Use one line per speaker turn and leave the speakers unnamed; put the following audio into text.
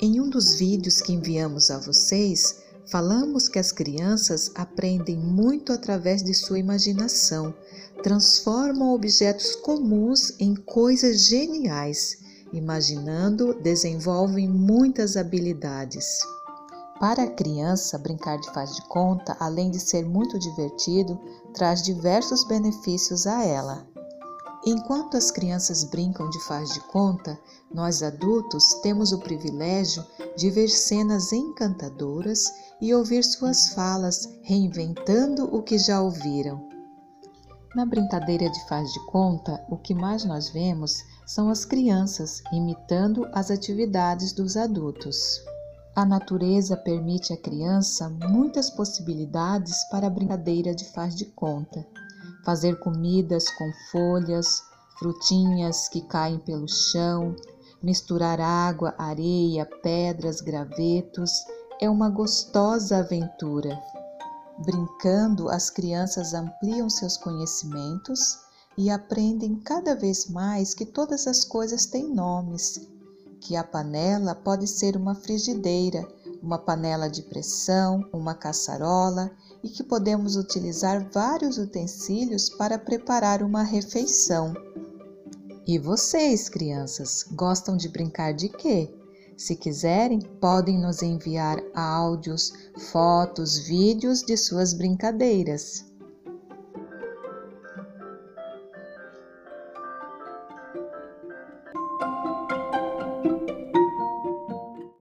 Em um dos vídeos que enviamos a vocês, falamos que as crianças aprendem muito através de sua imaginação, transformam objetos comuns em coisas geniais. Imaginando, desenvolvem muitas habilidades. Para a criança, brincar de faz de conta, além de ser muito divertido, traz diversos benefícios a ela. Enquanto as crianças brincam de faz de conta, nós adultos temos o privilégio de ver cenas encantadoras e ouvir suas falas, reinventando o que já ouviram. Na brincadeira de faz de conta, o que mais nós vemos são as crianças imitando as atividades dos adultos. A natureza permite à criança muitas possibilidades para a brincadeira de faz de conta. Fazer comidas com folhas, frutinhas que caem pelo chão, misturar água, areia, pedras, gravetos é uma gostosa aventura. Brincando, as crianças ampliam seus conhecimentos e aprendem cada vez mais que todas as coisas têm nomes que a panela pode ser uma frigideira, uma panela de pressão, uma caçarola e que podemos utilizar vários utensílios para preparar uma refeição. E vocês, crianças, gostam de brincar de quê? Se quiserem, podem nos enviar áudios, fotos, vídeos de suas brincadeiras.